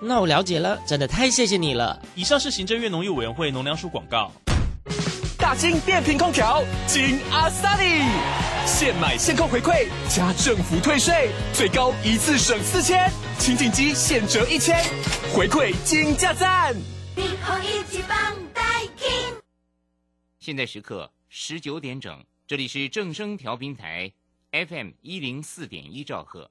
那我了解了，真的太谢谢你了。以上是行政院农业委员会农粮署广告。大金电频空调，金阿萨里，现买现扣回馈，加政府退税，最高一次省四千，清净机现折一千，回馈金价赞。现在时刻十九点整，这里是正声调频台，FM 一零四点一兆赫。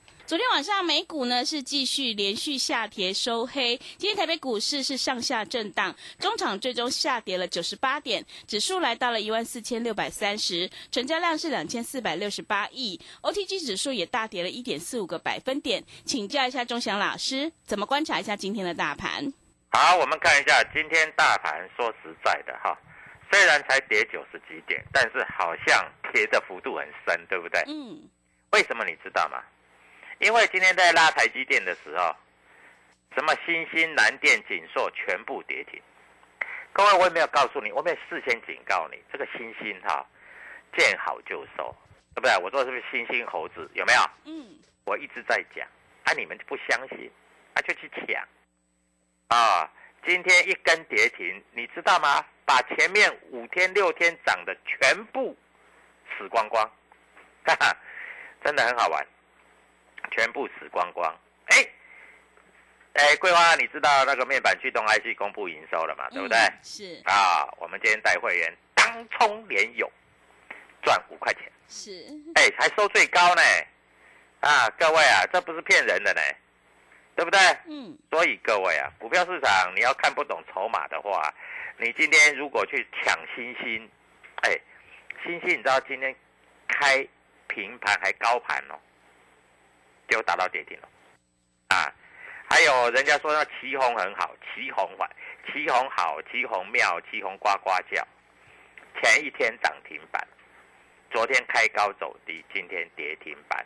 昨天晚上美股呢是继续连续下跌收黑，今天台北股市是上下震荡，中场最终下跌了九十八点，指数来到了一万四千六百三十，成交量是两千四百六十八亿，OTG 指数也大跌了一点四五个百分点。请教一下钟祥老师，怎么观察一下今天的大盘？好，我们看一下今天大盘，说实在的哈，虽然才跌九十几点，但是好像跌的幅度很深，对不对？嗯。为什么你知道吗？因为今天在拉台积电的时候，什么新兴、南电、锦硕全部跌停。各位，我也没有告诉你，我没有事先警告你，这个新兴哈，见好就收，对不对？我说是不是新兴猴子？有没有？嗯。我一直在讲，啊，你们就不相信，啊，就去抢，啊，今天一根跌停，你知道吗？把前面五天、六天涨的全部死光光，哈哈，真的很好玩。全部死光光！哎，哎，桂花，你知道那个面板驱动 IC 公布营收了嘛？对不对？是啊，我们今天带会员当冲连勇赚五块钱，是哎，还收最高呢！啊，各位啊，这不是骗人的呢，对不对？嗯。所以各位啊，股票市场你要看不懂筹码的话，你今天如果去抢星星，哎，星星你知道今天开平盘还高盘哦。就打到跌停了，啊，还有人家说那旗红很好，旗红坏，旗红好，旗红妙，旗红呱呱叫，前一天涨停板，昨天开高走低，今天跌停板，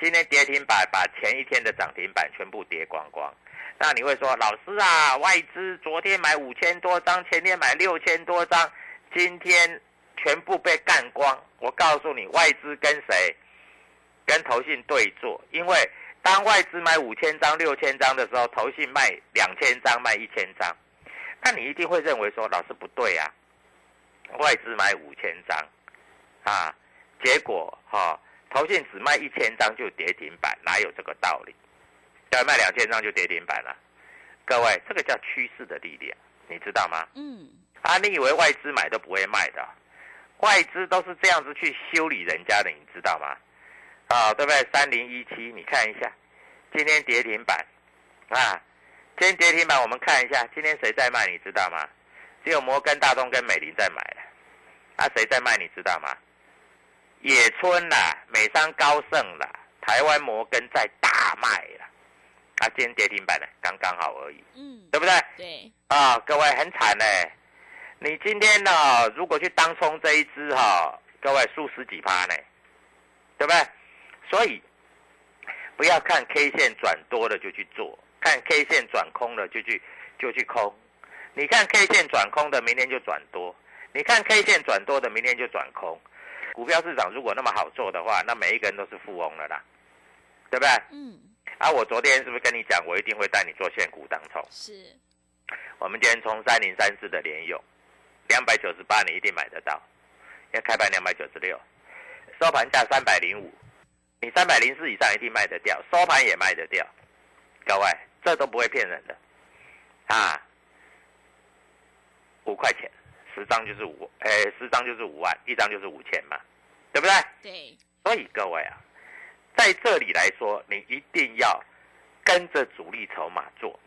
今天跌停板把前一天的涨停板全部跌光光。那你会说，老师啊，外资昨天买五千多张，前天买六千多张，今天全部被干光。我告诉你，外资跟谁？跟投信对坐，因为当外资买五千张、六千张的时候，投信卖两千张、卖一千张，那你一定会认为说，老师不对啊，外资买五千张，啊，结果哈，投信只卖一千张就跌停板，哪有这个道理？要卖两千张就跌停板了？各位，这个叫趋势的力量，你知道吗？嗯。啊，你以为外资买都不会卖的？外资都是这样子去修理人家的，你知道吗？啊，对不对？三零一七，你看一下，今天跌停板，啊，今天跌停板，我们看一下，今天谁在卖？你知道吗？只有摩根大通跟美林在买了，啊，谁在卖？你知道吗？野村啦，美商高盛啦，台湾摩根在大卖啦，啊，今天跌停板呢，刚刚好而已，嗯，对不对？对，啊，各位很惨呢。你今天呢，如果去当冲这一只哈，各位输十几趴呢，对不对？所以不要看 K 线转多了就去做，看 K 线转空了就去就去空。你看 K 线转空的，明天就转多；你看 K 线转多的，明天就转空。股票市场如果那么好做的话，那每一个人都是富翁了啦，对不对？嗯，啊，我昨天是不是跟你讲，我一定会带你做现股当冲？是，我们今天从三零三四的联勇，两百九十八，你一定买得到，因为开盘两百九十六，收盘价三百零五，你三百零四以上一定卖得掉，收盘也卖得掉。各位，这都不会骗人的啊！五块钱，十张就是五，哎，十张就是五万，一张就是五千嘛，对不对？对，所以各位啊，在这里来说，你一定要跟着主力筹码做，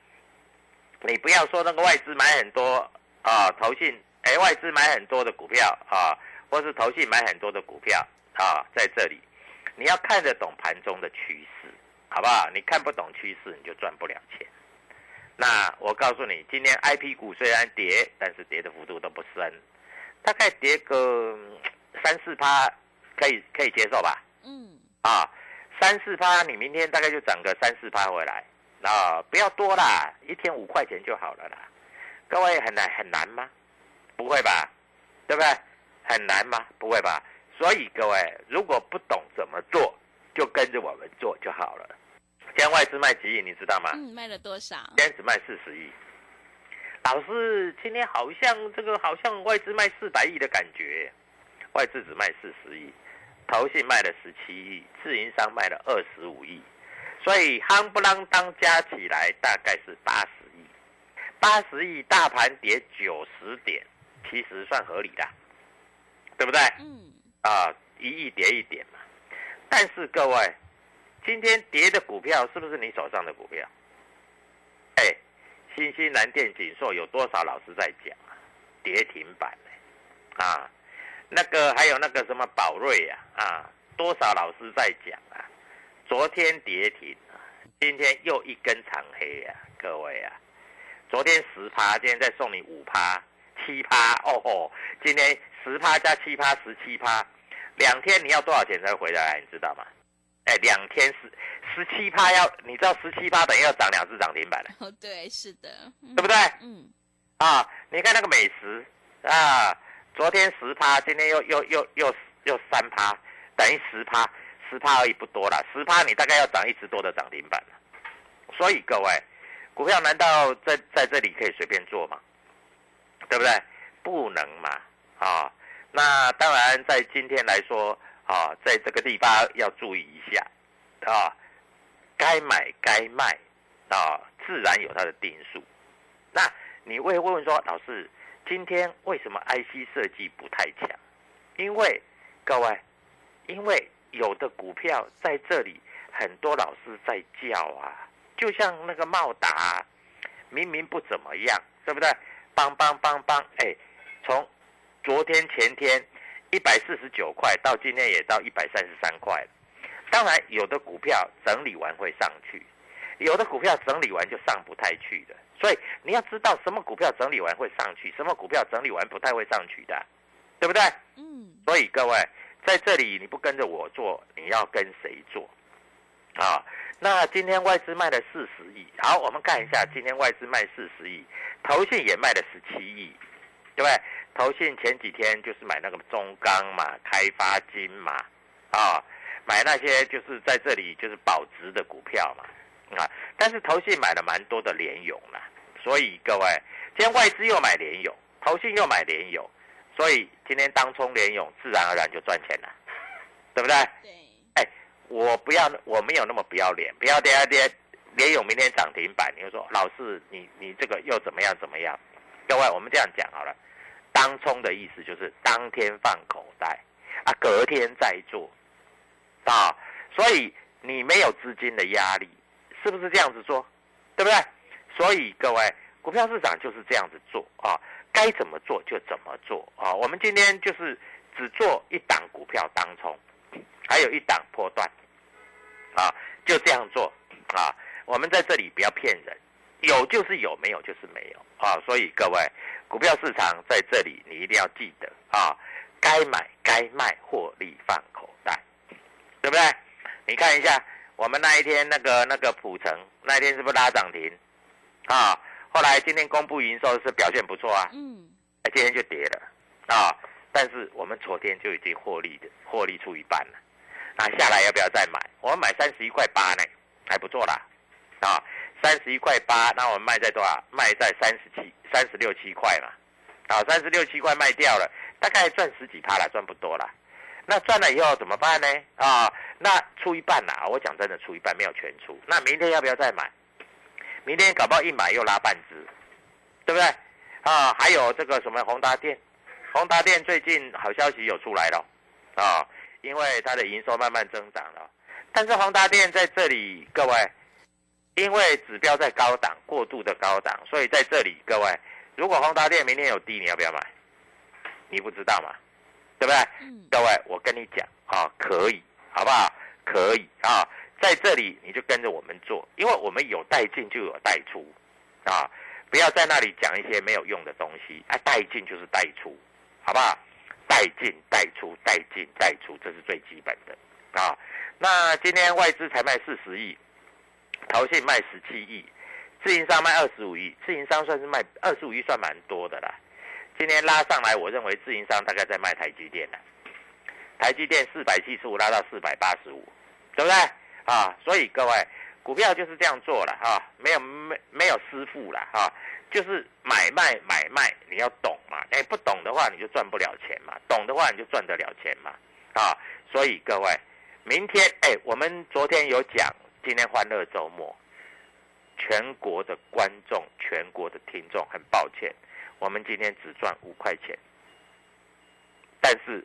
你不要说那个外资买很多啊，投信哎外资买很多的股票啊，或是投信买很多的股票啊，在这里你要看得懂盘中的趋势，好不好？你看不懂趋势，你就赚不了钱。那我告诉你，今天 I P 股虽然跌，但是跌的幅度都不深，大概跌个嗯三四趴，可以可以接受吧？嗯，啊，三四趴，你明天大概就涨个三四趴回来，啊，不要多啦，一天五块钱就好了啦。各位很难很难吗？不会吧？对不对？很难吗？不会吧？所以各位如果不懂怎么做，就跟着我们做就好了。今天外资卖几亿，你知道吗？嗯，卖了多少？今天只卖四十亿。老师，今天好像这个好像外资卖四百亿的感觉，外资只卖四十亿，投信卖了十七亿，自营商卖了二十五亿，所以夯不啷当加起来大概是八十亿。八十亿大盘跌九十点，其实算合理的，对不对？嗯，啊，一亿跌一点嘛。但是各位，今天跌的股票是不是你手上的股票？哎，新西兰电、锦硕有多少老师在讲啊？跌停板？啊，那个还有那个什么宝瑞呀、啊，啊，多少老师在讲啊？昨天跌停啊，今天又一根长黑呀、啊，各位啊，昨天十趴，今天再送你五趴、七趴，哦吼，今天十趴加七趴，十七趴，两天你要多少钱才会回来？你知道吗？哎，两天十十七趴要，你知道十七趴等于要涨两只涨停板了，哦，对，是的，嗯对不对？嗯，啊，你看那个美食啊，昨天十趴，今天又又又又又三趴，等于十趴，十趴而已不多了，十趴你大概要涨一只多的涨停板了。所以各位，股票难道在在这里可以随便做吗？对不对？不能嘛，啊，那当然在今天来说啊，在这个地方要注意一下啊，该买该卖啊，自然有它的定数。那你会问问说，老师，今天为什么 IC 设计不太强？因为各位，因为有的股票在这里，很多老师在叫啊，就像那个茂达，明明不怎么样，对不对？邦邦邦邦，哎，从昨天前天一百四十九块到今天也到一百三十三块了。当然，有的股票整理完会上去，有的股票整理完就上不太去的。所以你要知道什么股票整理完会上去，什么股票整理完不太会上去的，对不对？嗯，所以各位在这里你不跟着我做，你要跟谁做？啊，那今天外资卖了四十亿，好，我们看一下今天外资卖四十亿，投信也卖了十七亿，对不对？投信前几天就是买那个中钢嘛、开发金嘛，啊，买那些就是在这里就是保值的股票嘛，啊，但是投信买了蛮多的联勇啦，所以各位今天外资又买联勇，投信又买联勇，所以今天当冲联勇自然而然就赚钱了，对不对？对，我不要，我没有那么不要脸，不要跌跌联勇明天涨停板，你就说老师你你这个又怎么样怎么样？各位，我们这样讲好了，当冲的意思就是当天放口袋啊，隔天再做啊，所以你没有资金的压力，是不是这样子做？对不对？所以各位，股票市场就是这样子做啊，该怎么做就怎么做啊。我们今天就是只做一档股票当冲。还有一档波段，啊，就这样做啊。我们在这里不要骗人，有就是有，没有就是没有啊。所以各位，股票市场在这里你一定要记得啊，该买该卖，获利放口袋，对不对？你看一下我们那一天那个那个普城那一天是不是拉涨停啊？后来今天公布营收是表现不错啊，嗯，哎，今天就跌了啊。但是我们昨天就已经获利的，获利出一半了。那下来要不要再买？我们买三十一块八呢，还不错啦，啊，三十一块八，那我们卖在多少？卖在三十七、三十六七块嘛，啊，三十六七块卖掉了，大概赚十几趴了，赚不多了。那赚了以后怎么办呢？啊，那出一半啦，我讲真的，出一半没有全出。那明天要不要再买？明天搞不好一买又拉半只，对不对？啊，还有这个什么宏达电，宏达电最近好消息有出来了，啊，因为它的营收慢慢增长了。但是宏达电在这里，各位，因为指标在高档，过度的高档，所以在这里，各位，如果宏达电明天有低，你要不要买？你不知道嘛，对不对？各位，我跟你讲啊，可以，好不好？可以啊，在这里你就跟着我们做，因为我们有带进就有带出，啊，不要在那里讲一些没有用的东西，啊，带进就是带出，好不好？带进带出，带进带出，这是最基本的啊。那今天外资才卖四十亿，投信卖十七亿，自营商卖二十五亿，自营商算是卖二十五亿，算蛮多的啦。今天拉上来，我认为自营商大概在卖台积电了，台积电四百七十五拉到四百八十五，对不对？啊，所以各位股票就是这样做了啊，没有没没有师傅了啊，就是买卖买卖，你要懂嘛，哎，不懂的话你就赚不了钱嘛，懂的话你就赚得了钱嘛，啊，所以各位，明天哎，我们昨天有讲，今天欢乐周末，全国的观众、全国的听众，很抱歉，我们今天只赚五块钱，但是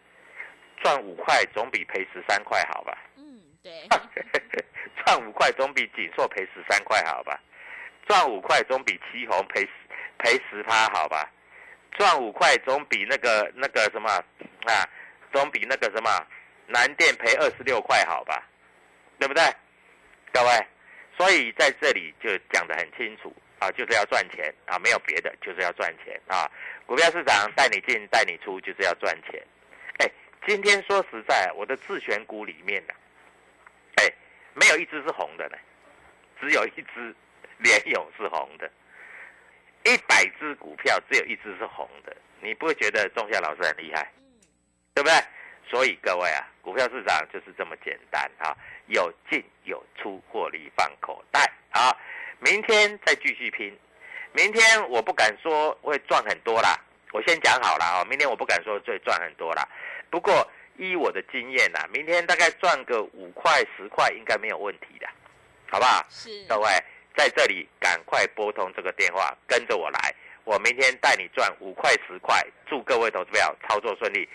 赚五块总比赔十三块好吧？嗯，对，赚五块总比锦硕赔十三块好吧？赚五块总比旗红赔十赔十趴好吧？赚五块总比那个那个什么啊，总比那个什么南电赔二十六块好吧？对不对？各位，所以在这里就讲得很清楚啊，就是要赚钱啊，没有别的，就是要赚钱啊。股票市场带你进带你出，就是要赚钱。哎，今天说实在，我的自选股里面呢、哎，没有一只是红的呢，只有一只联勇是红的。一百只股票只有一只是红的，你不会觉得钟夏老师很厉害，对不对？所以各位啊，股票市场就是这么简单啊，有进有出，获利放口袋啊。明天再继续拼，明天我不敢说会赚很多啦，我先讲好了啊，明天我不敢说会赚很多啦。不过依我的经验呐、明天大概赚个五块十块应该没有问题的，好不好？是各位在这里赶快拨通这个电话，跟着我来，我明天带你赚五块十块，祝各位投资票操作顺利，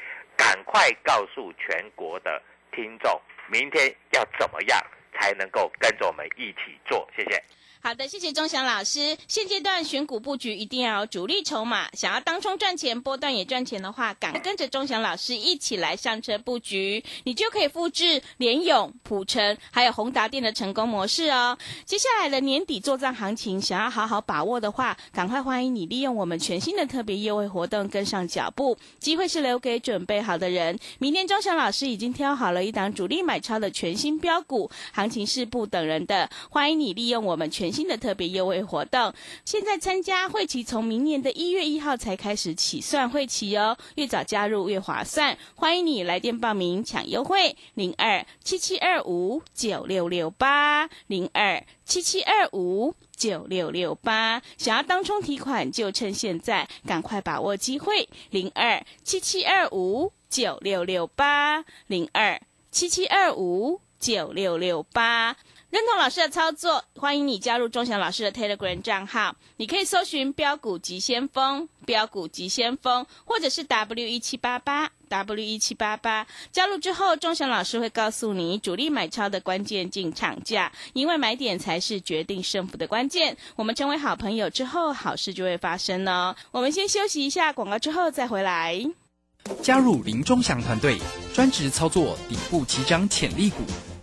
赶快告诉全国的听众，明天要怎么样才能够跟着我们一起做，谢谢。好的，谢谢钟祥老师。现阶段选股布局一定要有主力筹码，想要当冲赚钱、波段也赚钱的话，赶快跟着钟祥老师一起来上车布局，你就可以复制联勇、普成还有宏达电的成功模式哦。接下来的年底做账行情，想要好好把握的话，赶快欢迎你利用我们全新的特别优惠活动跟上脚步，机会是留给准备好的人。明天钟祥老师已经挑好了一档主力买超的全新标股，行情是不等人的，欢迎你利用我们全全新的特别优惠活动。现在参加会期从明年的一月一号才开始起算会期哦，越早加入越划算。欢迎你来电报名抢优惠，零二七七二五九六六八零二七七二五。九六六八，想要当冲提款就趁现在，赶快把握机会，零二七七二五九六六八零二七七二五九六六八。认同老师的操作，欢迎你加入钟祥老师的 Telegram 账号。你可以搜寻“标股急先锋”、“标股急先锋”，或者是 W 一七八八 W 一七八八。加入之后，钟祥老师会告诉你主力买超的关键进场价，因为买点才是决定胜负的关键。我们成为好朋友之后，好事就会发生哦。我们先休息一下广告，之后再回来。加入林钟祥团队，专职操作底部起涨潜力股，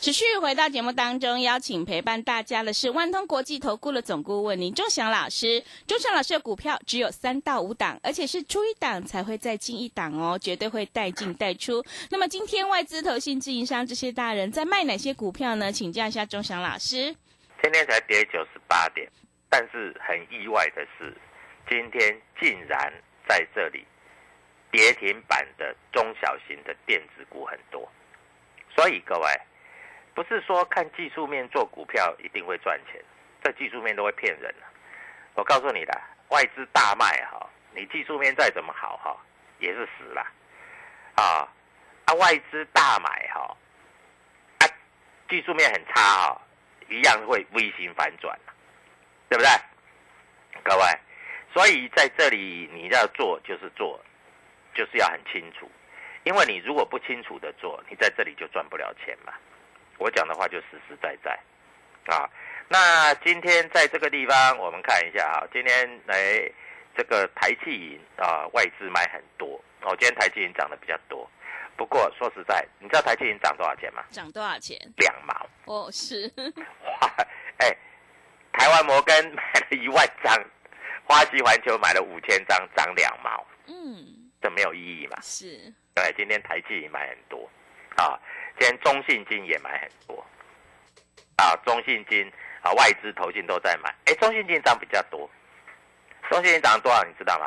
持续回到节目当中，邀请陪伴大家的是万通国际投顾的总顾问林忠祥老师。忠祥老师的股票只有三到五档，而且是出一档才会再进一档哦，绝对会带进带出。那么今天外资、投信、自营商这些大人在卖哪些股票呢？请教一下忠祥老师。今天才跌九十八点，但是很意外的是，今天竟然在这里跌停板的中小型的电子股很多，所以各位不是说看技术面做股票一定会赚钱，这技术面都会骗人。我告诉你的，外资大卖哈，你技术面再怎么好哈，也是死了啊啊！外资大买哈，啊，技术面很差哈。一样会微型反转，对不对？各位，所以在这里你要做就是做，就是要很清楚，因为你如果不清楚的做，你在这里就赚不了钱嘛。我讲的话就实实在在啊。那今天在这个地方，我们看一下啊，今天来这个台气银啊，外资买很多哦。今天台气银涨得比较多。不过说实在，你知道台积银涨多少钱吗？涨多少钱？两毛。哦，是。哇，哎，台湾摩根买了一万张，花旗环球买了五千张，涨两毛。嗯，这没有意义嘛？是。对，今天台积买很多，啊，今天中信金也买很多，啊，中信金啊，外资投信都在买。哎，中信金涨比较多，中信金涨多少？你知道吗？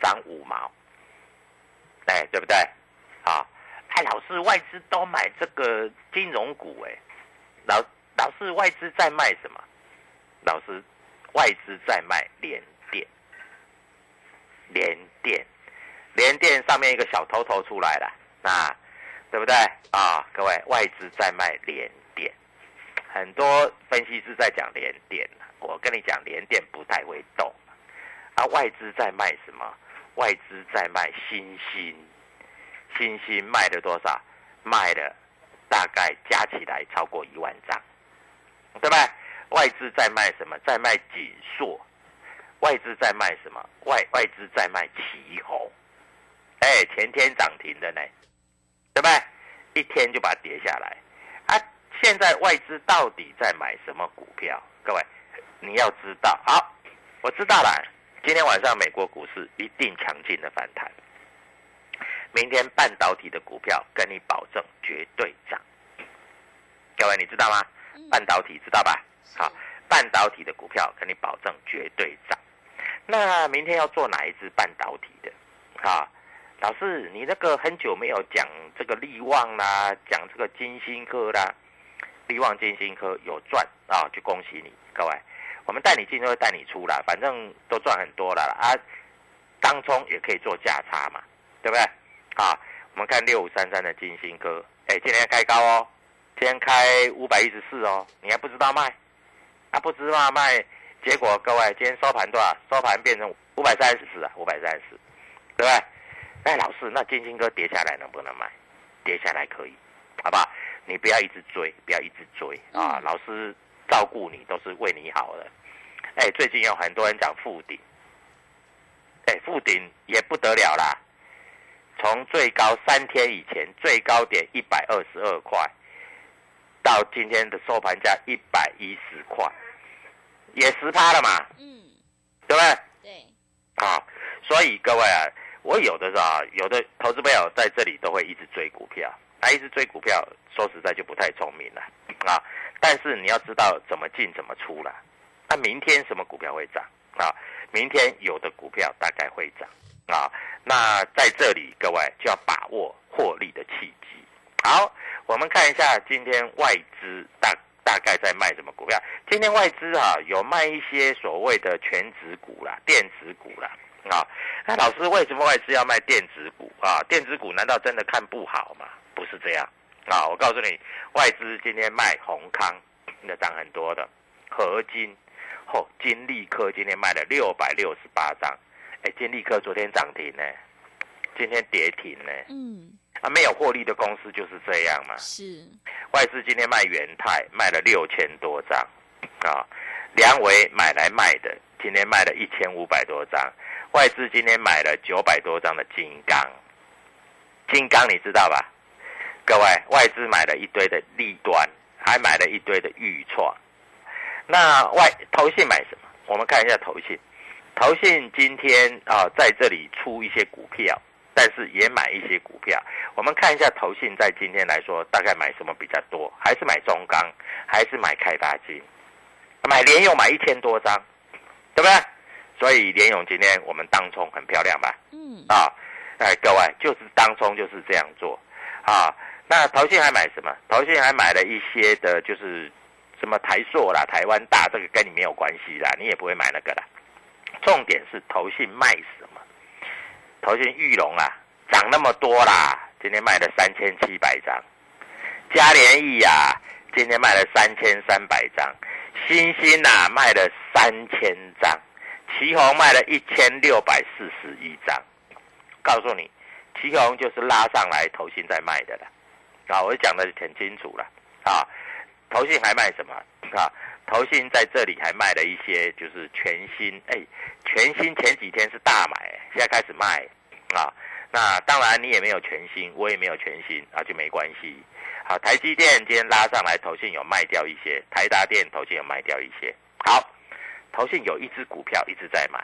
涨五毛。哎，对不对？啊。哎，老师，外资都买这个金融股，哎，老老师，外资在卖什么？老师，外资在卖联电，联电，联电上面一个小头头出来了，啊，对不对？啊，各位，外资在卖联电，很多分析师在讲联电，我跟你讲，联电不太会动，啊，外资在卖什么？外资在卖新兴。星星卖了多少？卖了大概加起来超过一万张，对吧？外资在卖什么？在卖锦硕。外资在卖什么？外外资在卖旗宏。哎，前天涨停的呢，对吧？一天就把它跌下来。啊，现在外资到底在买什么股票？各位，你要知道。好，我知道了。今天晚上美国股市一定强劲的反弹。明天半导体的股票跟你保证绝对涨，各位你知道吗？半导体知道吧？好，半导体的股票跟你保证绝对涨。那明天要做哪一只半导体的？啊，老师，你那个很久没有讲这个利旺啦，讲这个金星科啦，利旺金星科有赚啊，就恭喜你，各位，我们带你进就会带你出啦，反正都赚很多了啊，当中也可以做价差嘛，对不对？啊，我们看六五三三的金星科，哎，今天开高哦，今天开五百一十四哦，你还不知道卖？啊，不知道卖，结果各位今天收盘多少？收盘变成五百三十四啊，五百三十四，对不对？哎，老师，那金星哥跌下来能不能买？跌下来可以，好不好？你不要一直追，不要一直追啊！老师照顾你都是为你好的。哎，最近有很多人讲复顶，哎，复顶也不得了啦。从最高三天以前最高点一百二十二块，到今天的收盘价一百一十块，也十趴了嘛？嗯，对不对？对。好，所以各位啊，我有的是啊，有的投资朋友在这里都会一直追股票，啊，一直追股票，说实在就不太聪明了啊。但是你要知道怎么进怎么出了。那明天什么股票会涨啊？明天有的股票大概会涨啊。那在这里各位就要把握获利的契机。好，我们看一下今天外资大大概在卖什么股票。今天外资啊有卖一些所谓的全值股啦、电子股啦啊。那老师为什么外资要卖电子股啊？电子股难道真的看不好吗？不是这样啊。我告诉你，外资今天卖宏康，那涨很多的合金，哦，金利科今天卖了六百六十八张，哎，金利科昨天涨停呢，今天跌停呢。嗯，啊，没有获利的公司就是这样嘛。是，外资今天卖元泰卖了六千多张，啊，梁维买来卖的，今天卖了一千五百多张。外资今天买了九百多张的金刚，金刚你知道吧？各位，外资买了一堆的利端，还买了一堆的预创。那外投信买什么？我们看一下投信。投信今天啊，在这里出一些股票，但是也买一些股票。我们看一下投信在今天来说，大概买什么比较多？还是买中钢？还是买开发金？买联用买一千多张，对不对？所以联勇今天我们当冲很漂亮吧？嗯，啊，哎，各位就是当冲就是这样做啊。那投信还买什么？投信还买了一些的，就是什么台塑啦、台湾大，这个跟你没有关系啦，你也不会买那个啦。重点是投信卖什么？投信玉龙啊，涨那么多啦，今天卖了三千七百张。嘉联益呀，今天卖了三千三百张。新兴呐，卖了三千张。旗宏卖了一千六百四十一张，告诉你，旗宏就是拉上来投信在卖的了，啊，我讲的很清楚了，啊，投信还卖什么？啊，投信在这里还卖了一些，就是全新，哎，全新前几天是大买，现在开始卖，啊，那当然你也没有全新，我也没有全新，啊，就没关系，好，台积电今天拉上来，投信有卖掉一些，台达电投信有卖掉一些，好。投信有一只股票一直在买，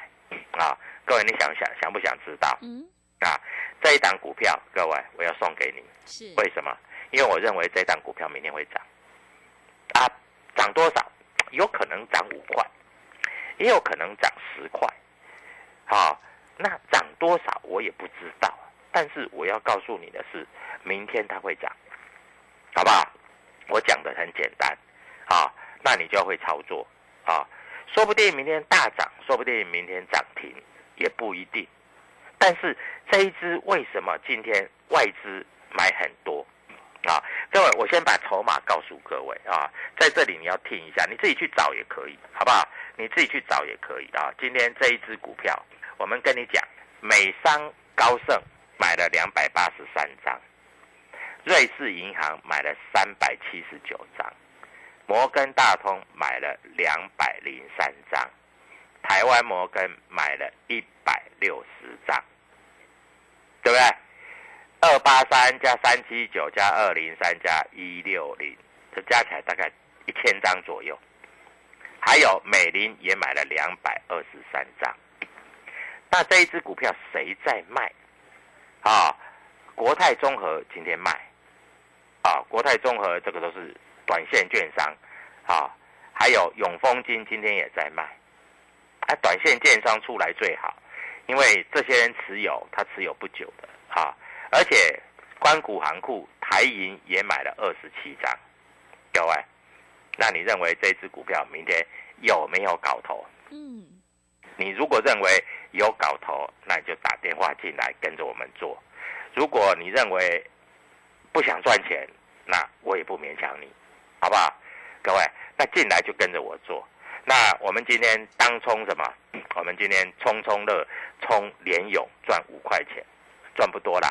啊，各位你想想想不想知道？嗯，啊，这一档股票，各位我要送给你，是为什么？因为我认为这档股票明天会涨，啊，涨多少？有可能涨五块，也有可能涨十块，好，那涨多少我也不知道，但是我要告诉你的是，明天它会涨，好不好？我讲的很简单，啊，那你就要会操作，啊。说不定明天大涨，说不定明天涨停，也不一定。但是这一只为什么今天外资买很多啊？各位，我先把筹码告诉各位啊，在这里你要听一下，你自己去找也可以，好不好？你自己去找也可以啊。今天这一只股票，我们跟你讲，美商高盛买了两百八十三张，瑞士银行买了三百七十九张。摩根大通买了两百零三张，台湾摩根买了一百六十张，对不对？二八三加三七九加二零三加一六零，这加起来大概一千张左右。还有美林也买了两百二十三张。那这一只股票谁在卖？啊，国泰综合今天卖。啊，国泰综合这个都是。短线券商，啊，还有永丰金今天也在卖，啊，短线券商出来最好，因为这些人持有，他持有不久的，啊，而且关谷行库台银也买了二十七张，各位，那你认为这只股票明天有没有搞头？嗯，你如果认为有搞头，那你就打电话进来跟着我们做；如果你认为不想赚钱，那我也不勉强你。好不好，各位？那进来就跟着我做。那我们今天当冲什么？我们今天冲冲乐，冲连勇赚五块钱，赚不多啦，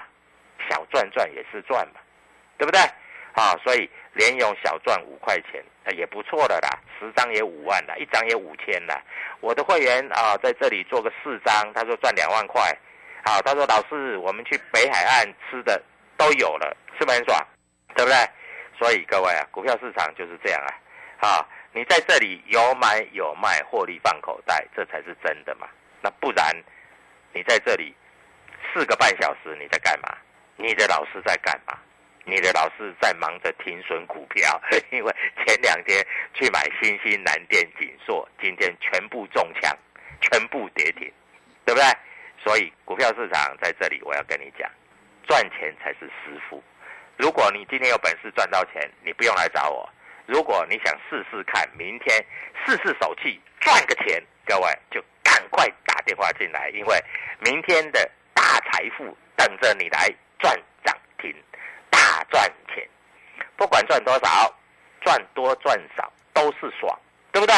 小赚赚也是赚嘛，对不对？啊，所以连勇小赚五块钱，也不错的啦。十张也五万啦，一张也五千啦。我的会员啊，在这里做个四张，他说赚两万块。好，他说老师，我们去北海岸吃的都有了，是不是很爽？对不对？所以各位啊，股票市场就是这样啊，啊，你在这里有买有卖，获利放口袋，这才是真的嘛。那不然，你在这里四个半小时你在干嘛？你的老师在干嘛？你的老师在忙着停损股票，因为前两天去买新兴、南电、锦硕，今天全部中枪，全部跌停，对不对？所以股票市场在这里，我要跟你讲，赚钱才是师傅。如果你今天有本事赚到钱，你不用来找我。如果你想试试看，明天试试手气赚个钱，各位就赶快打电话进来，因为明天的大财富等着你来赚涨停，大赚钱。不管赚多少，赚多赚少都是爽，对不对？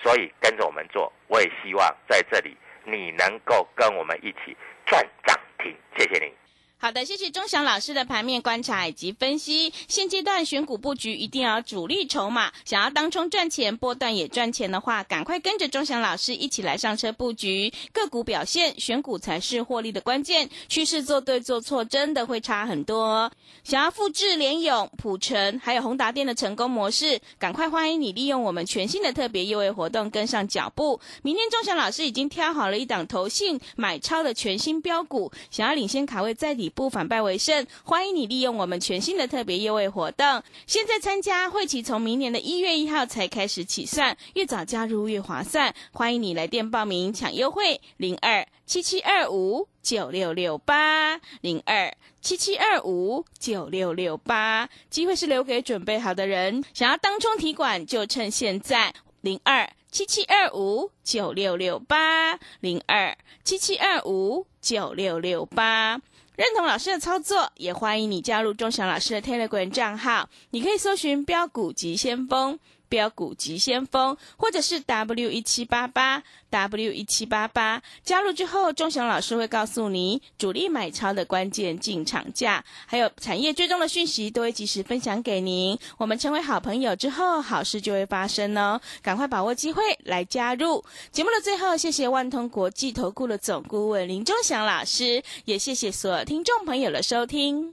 所以跟着我们做，我也希望在这里你能够跟我们一起赚涨停。谢谢你。好的，谢谢钟祥老师的盘面观察以及分析。现阶段选股布局一定要主力筹码，想要当冲赚钱、波段也赚钱的话，赶快跟着钟祥老师一起来上车布局个股表现，选股才是获利的关键。趋势做对做错，真的会差很多。想要复制联勇、普成还有宏达电的成功模式，赶快欢迎你利用我们全新的特别优惠活动跟上脚步。明天钟祥老师已经挑好了一档投信买超的全新标股，想要领先卡位在底。不反败为胜，欢迎你利用我们全新的特别优惠活动。现在参加会期从明年的一月一号才开始起算，越早加入越划算。欢迎你来电报名抢优惠，零二七七二五九六六八零二七七二五九六六八。机会是留给准备好的人，想要当冲提管就趁现在，零二七七二五九六六八零二七七二五九六六八。认同老师的操作，也欢迎你加入钟祥老师的 Telegram 账号。你可以搜寻“标股及先锋”、“标股急先锋”，或者是 W 一七八八 W 一七八八。加入之后，钟祥老师会告诉你主力买超的关键进场价，还有产业追踪的讯息，都会及时分享给您。我们成为好朋友之后，好事就会发生哦！赶快把握机会来加入。节目的最后，谢谢万通国际投顾的总顾问林钟祥老师，也谢谢所有听众朋友的收听。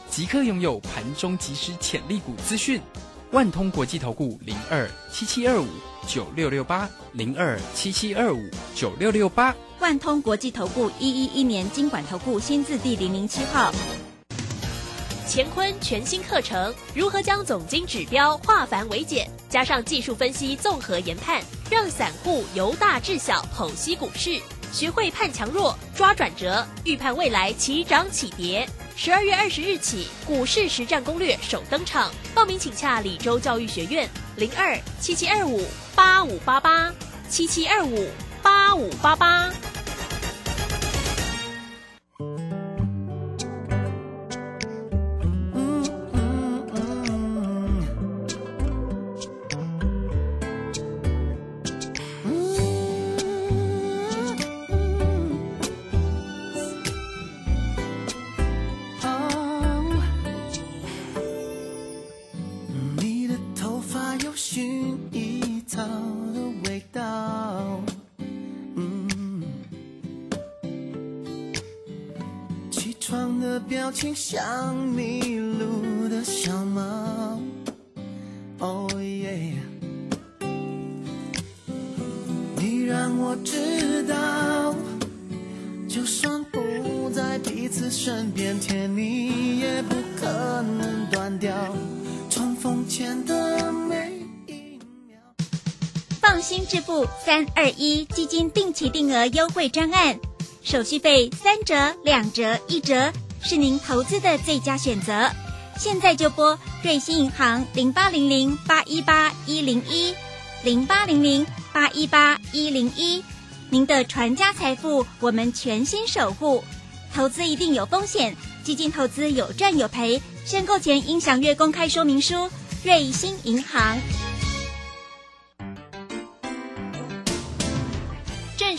即刻拥有盘中即时潜力股资讯，万通国际投顾零二七七二五九六六八零二七七二五九六六八，万通国际投顾一一一年经管投顾新字第零零七号。乾坤全新课程，如何将总经指标化繁为简，加上技术分析综合研判，让散户由大至小剖析股市，学会判强弱、抓转折，预判未来起涨起跌。十二月二十日起，股市实战攻略首登场，报名请洽李州教育学院零二七七二五八五八八七七二五八五八八。三二一基金定期定额优惠专案，手续费三折、两折、一折，是您投资的最佳选择。现在就拨瑞信银行零八零零八一八一零一零八零零八一八一零一，您的传家财富我们全心守护。投资一定有风险，基金投资有赚有赔，申购前应详阅公开说明书。瑞信银行。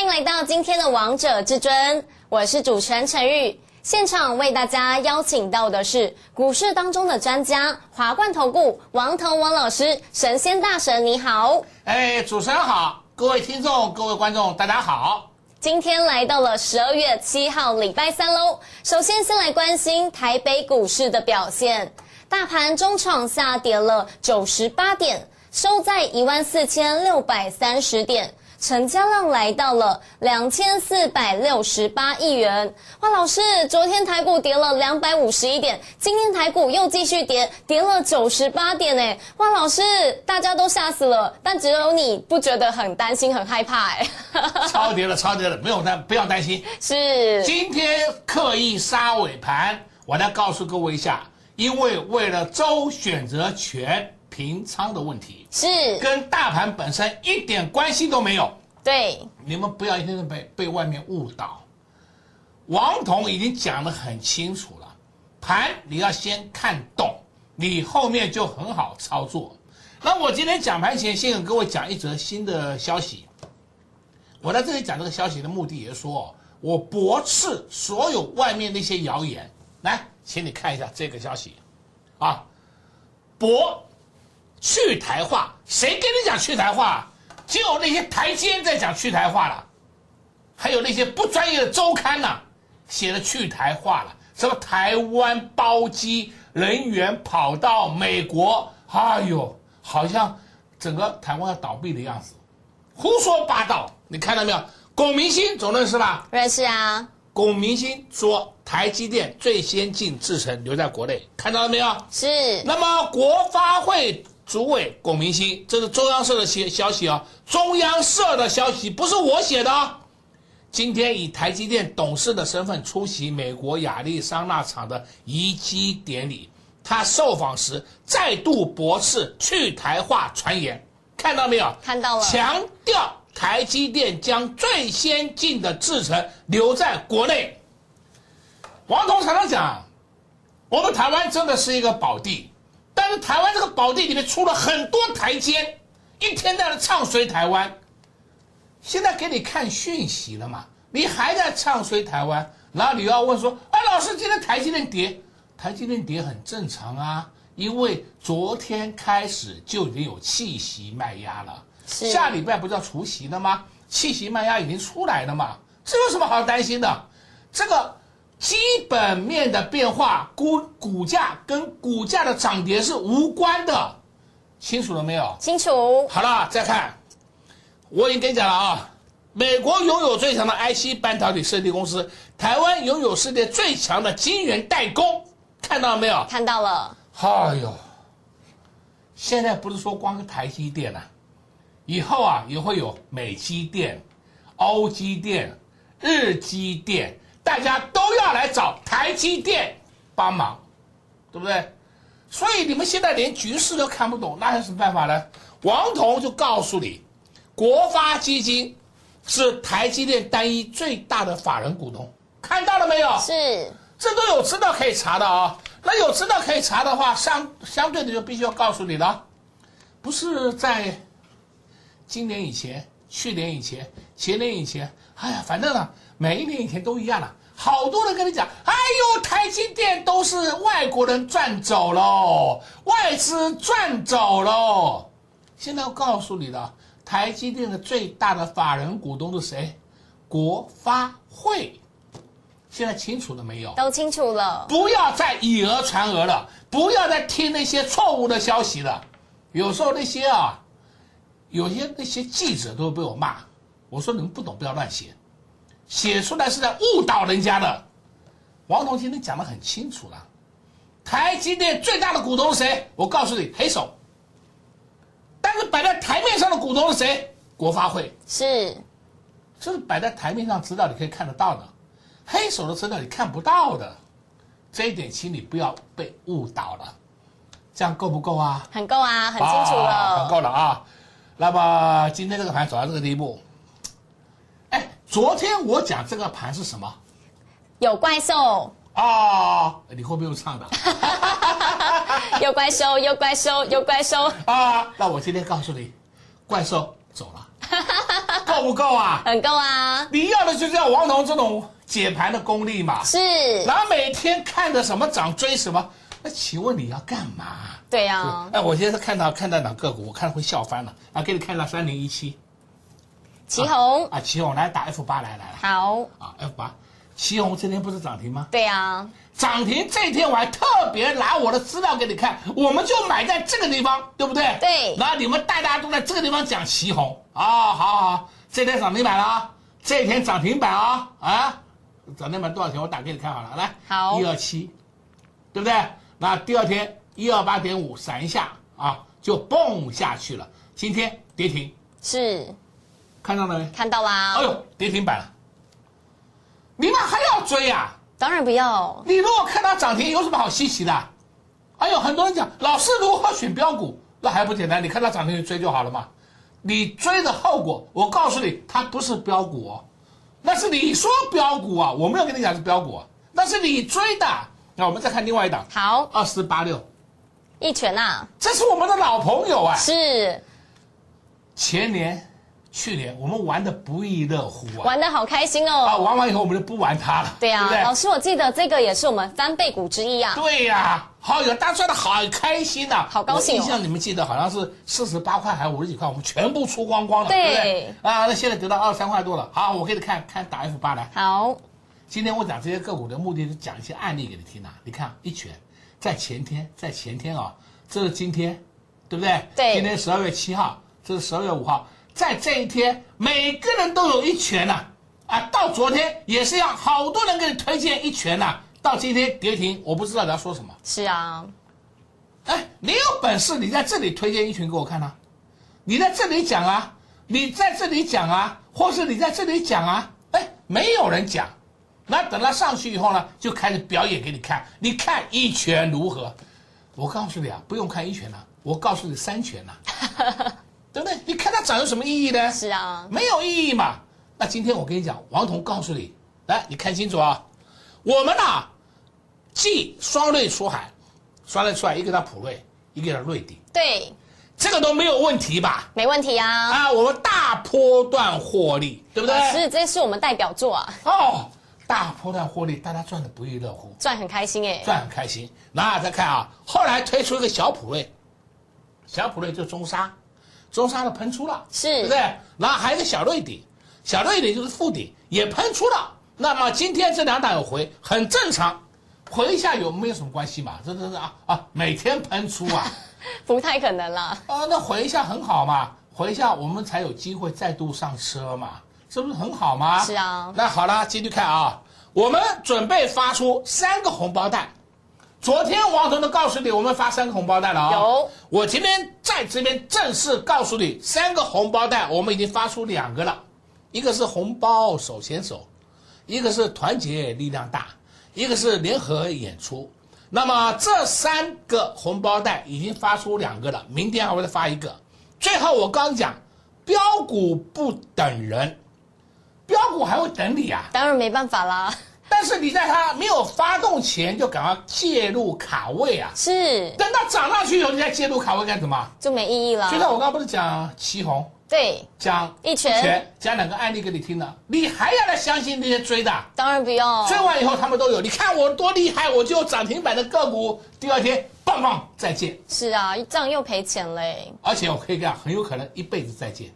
欢迎来到今天的《王者至尊》，我是主持人陈玉。现场为大家邀请到的是股市当中的专家华冠投顾王腾王老师，神仙大神你好！哎，主持人好，各位听众、各位观众，大家好。今天来到了十二月七号，礼拜三喽。首先，先来关心台北股市的表现，大盘中场下跌了九十八点，收在一万四千六百三十点。成交量来到了两千四百六十八亿元。哇，老师，昨天台股跌了两百五十一点，今天台股又继续跌，跌了九十八点哎！哇，老师，大家都吓死了，但只有你不觉得很担心、很害怕哎？超跌了，超跌了，不用担，不要担心。是，今天刻意杀尾盘，我来告诉各位一下，因为为了周选择权。平仓的问题是跟大盘本身一点关系都没有。对，你们不要一天天被被外面误导。王彤已经讲得很清楚了，盘你要先看懂，你后面就很好操作。那我今天讲盘前，先给各位讲一则新的消息。我在这里讲这个消息的目的也是说，我驳斥所有外面那些谣言。来，请你看一下这个消息，啊，驳。去台化，谁跟你讲去台化？只有那些台奸在讲去台化了，还有那些不专业的周刊呐，写的去台化了，什么台湾包机人员跑到美国，哎呦，好像整个台湾要倒闭的样子，胡说八道！你看到没有？龚明鑫总认识吧？认识啊。龚明鑫说，台积电最先进制程留在国内，看到了没有？是。那么国发会。主委龚明鑫，这是中央社的消消息啊，中央社的消息不是我写的啊。今天以台积电董事的身份出席美国亚利桑那厂的移机典礼，他受访时再度驳斥去台化传言，看到没有？看到了。强调台积电将最先进的制程留在国内。王彤常常讲，我们台湾真的是一个宝地。但是台湾这个宝地里面出了很多台阶，一天在那唱衰台湾。现在给你看讯息了嘛？你还在唱衰台湾，然后你要问说：“哎，老师，今天台积电跌，台积电跌很正常啊，因为昨天开始就已经有气息卖压了，下礼拜不是要除夕了吗？气息卖压已经出来了嘛，这有什么好担心的？这个。”基本面的变化，股股价跟股价的涨跌是无关的，清楚了没有？清楚。好了，再看，我已经跟你讲了啊，美国拥有最强的 IC 半导体设计公司，台湾拥有世界最强的晶圆代工，看到了没有？看到了。哎呦，现在不是说光是台积电了，以后啊也会有美积电、欧积电、日积电。大家都要来找台积电帮忙，对不对？所以你们现在连局势都看不懂，那有什么办法呢？王彤就告诉你，国发基金是台积电单一最大的法人股东，看到了没有？是，这都有资料可以查的啊。那有资料可以查的话，相相对的就必须要告诉你了，不是在今年以前、去年以前、前年以前，哎呀，反正呢，每一年以前都一样了。好多人跟你讲，哎呦，台积电都是外国人赚走喽，外资赚走喽。现在我告诉你了，台积电的最大的法人股东是谁？国发会。现在清楚了没有？都清楚了。不要再以讹传讹了，不要再听那些错误的消息了。有时候那些啊，有些那些记者都会被我骂。我说你们不懂，不要乱写。写出来是在误导人家的，王彤今天讲的很清楚了。台积电最大的股东是谁？我告诉你，黑手。但是摆在台面上的股东是谁？国发会是，这是摆在台面上资料你可以看得到的，黑手的资料你看不到的。这一点，请你不要被误导了。这样够不够啊？很够啊，很清楚了，啊很够了啊。那么今天这个盘走到这个地步，哎，昨天我讲这个盘是什么？有怪兽，啊，你会不会用唱的？有怪兽，有怪兽，有怪兽，啊，那我今天告诉你，怪兽走了，够不够啊？很够啊。你要的就是要王彤这种解盘的功力嘛。是。然后每天看着什么涨追什么，那请问你要干嘛？对呀、哎，我现在看到看到哪个股，我看会笑翻了啊！给你看到三零一七，旗红啊，旗红来打 F 八来来来好，啊 F 八，旗红这天不是涨停吗？对呀、涨停这天我还特别拿我的资料给你看，我们就买在这个地方，对不对？对然后你们大家都在这个地方讲旗红啊，好好好，这天涨停板了啊，这天涨停板啊啊，涨停板多少钱？我打给你看好了，来，好一二七，对不对？那第二天一二八点五闪一下啊，就蹦下去了。今天跌停，是看到了没？看到啦。哎呦，跌停板了，你们还要追呀、当然不要。你如果看到涨停，有什么好稀奇的？还有很多人讲，老师如何选标股？那还不简单？你看到涨停就追就好了嘛。你追的后果，我告诉你，它不是标股哦，那是你说标股啊，我没有跟你讲是标股啊，那是你追的。那我们再看另外一档，好，二四八六，一拳呐、这是我们的老朋友啊，是前年、去年我们玩的不亦乐乎啊，玩的好开心哦啊，哦。玩完以后我们就不玩它了，对啊，对对？老师，我记得这个也是我们翻倍股之一啊。对呀、好有大赚的好开心呐、好高兴哦我印象你们记得好像是四十八块还是五十几块，我们全部出光光了，对对不对？啊，那现在得到二十三块多了。好，我给你看看打 F 八来。好，今天我讲这些个股的目的是讲一些案例给你听啊。你看一拳，在前天，在前天啊、这是今天，对不对？对今天十二月七号，这是十二月五号，在这一天，每个人都有一拳呐、啊。到昨天也是一样，好多人给你推荐一拳呐、到今天跌停，我不知道你要说什么。是啊，哎，你有本事你在这里推荐一拳给我看啊，你在这里讲啊，你在这里讲啊，或是你在这里讲啊，哎，没有人讲，那等他上去以后呢，就开始表演给你看，你看一拳如何？我告诉你啊，不用看一拳了、我告诉你三拳了、对不对？你看它涨有什么意义呢？是啊，没有意义嘛。那今天我跟你讲，王彤告诉你，来，你看清楚啊，我们呐、既双瑞出海，双瑞出海，一个叫普瑞，一个叫瑞鼎，对，这个都没有问题吧？没问题啊。啊，我们大波段获利，对不对？是，这是我们代表作啊，哦，大波段获利，大家赚的不亦乐乎，赚很开心哎。赚很开心。那再看啊，后来推出一个小普瑞，小普瑞就中沙，中沙的喷出了，是对不对？然后还有一个小瑞底，小瑞底就是副顶也喷出了。那么今天这两档有回，很正常，回一下有没有什么关系嘛？这这这啊啊，每天喷出啊，不太可能啦。啊，那回一下很好嘛，回一下我们才有机会再度上车嘛，这不是很好吗？是啊那好了，继续看啊，我们准备发出三个红包袋。昨天王彤都告诉你，我们发三个红包袋了啊。有。我今天在这边正式告诉你，三个红包袋我们已经发出两个了，一个是红包手牵手，一个是团结力量大，一个是联合演出。那么这三个红包袋已经发出两个了，明天还会再发一个。最后我刚讲，标股不等人，标股还会等你啊。当然没办法啦。但是你在它没有发动前就赶快介入卡位啊，是，等到涨上去以后你再介入卡位干什么？就没意义了。就像我刚刚不是讲旗红，对，讲一拳讲两个案例给你听了，你还要来相信那些追的？当然不用。追完以后他们都有，你看我多厉害，我就有涨停板的个股，第二天棒棒再见，是啊，这样又赔钱嘞。而且我可以讲，很有可能一辈子再见，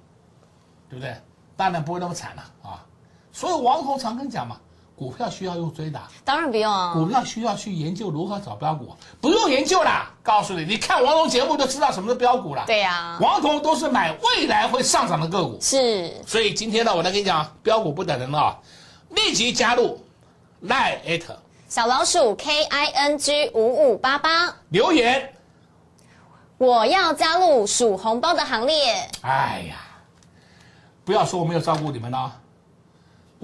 对不对？当然不会那么惨了啊。所以王红常跟你讲嘛，股票需要用追的。当然不用啊。股票需要去研究如何找标股，不用研究啦，告诉你，你看王彤节目就知道什么是标股了。对呀、王彤都是买未来会上涨的个股，是。所以今天呢，我来跟你讲，标股不等人了啊，立即加入 Line at 小老鼠 K I N G 五五八八，留言。我要加入数红包的行列。哎呀，不要说我没有照顾你们了，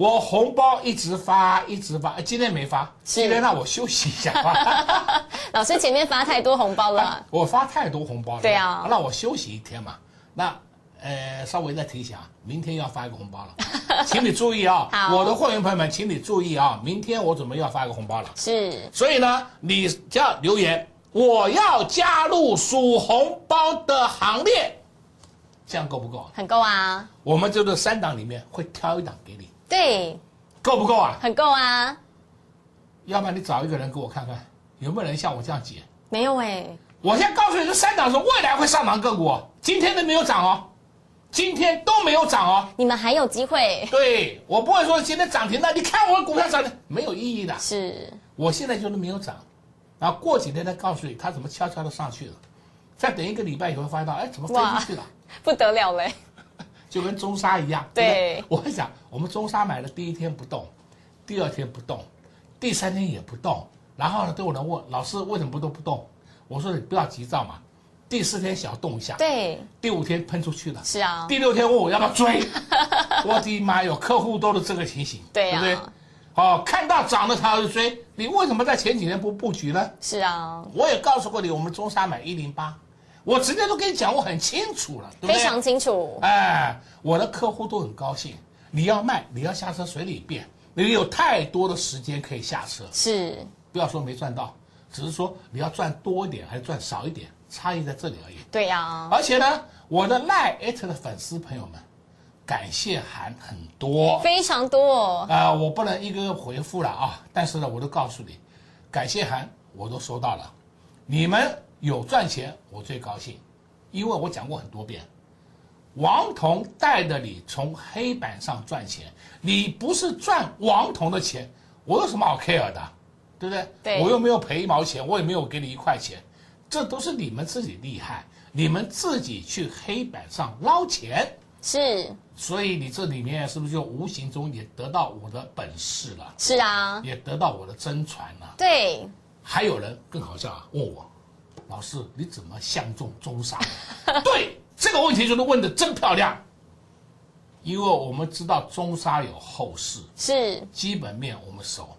我红包一直发，一直发，哎今天没发，今天让我休息一下吧。老师前面发太多红包了，我发太多红包了，对啊。让我休息一天嘛。那呃，稍微再提醒啊，明天要发一个红包了，请你注意啊，我的会员朋友们，请你注意啊，明天我准备要发一个红包了。是。所以呢，你只要留言，我要加入数红包的行列，这样够不够？很够啊，我们就这三档里面会挑一档给你，对，够不够啊？很够啊，要不然你找一个人给我看看，有没有人像我这样解？没有哎，我现在告诉你，这三档是未来会上涨个股哦，今天都没有涨哦，今天都没有涨哦。你们还有机会，对我不会说今天涨停的，你看我的股票涨停没有意义的。是我现在就是没有涨，然后过几天再告诉你它怎么悄悄的上去了，再等一个礼拜以后发现到，哎，怎么飞出去了？不得了嘞，就跟中沙一样。对不我跟你讲，我们中沙买了第一天不动，第二天不动，第三天也不动，然后呢，都有人问老师为什么不都不动？我说你不要急躁嘛，第四天小动一下，对，第五天喷出去了，是啊，第六天问我要不要追，我的妈哟，客户都是这个情形，对啊不对？哦，看到涨了他就追，你为什么在前几天不布局呢？是啊，我也告诉过你，我们中沙买一零八，我直接都跟你讲，我很清楚了，对不对？非常清楚，哎，我的客户都很高兴。你要卖，你要下车随你便，你有太多的时间可以下车。是，不要说没赚到，只是说你要赚多一点还是赚少一点，差异在这里而已。对呀，而且呢，我的赖艾特的粉丝朋友们，感谢函很多，非常多，啊、我不能一个个回复了啊，但是呢，我都告诉你，感谢函我都收到了，你们有赚钱，我最高兴，因为我讲过很多遍，王彤带着你从黑板上赚钱，你不是赚王彤的钱，我有什么好 care 的，对不对？对我又没有赔一毛钱，我也没有给你一块钱，这都是你们自己厉害，你们自己去黑板上捞钱。是所以你这里面是不是就无形中也得到我的本事了？是啊，也得到我的真传了。对，还有人更好笑啊，问我，老师你怎么相中中沙？对，这个问题就是问的真漂亮。因为我们知道中沙有后市，是基本面我们熟。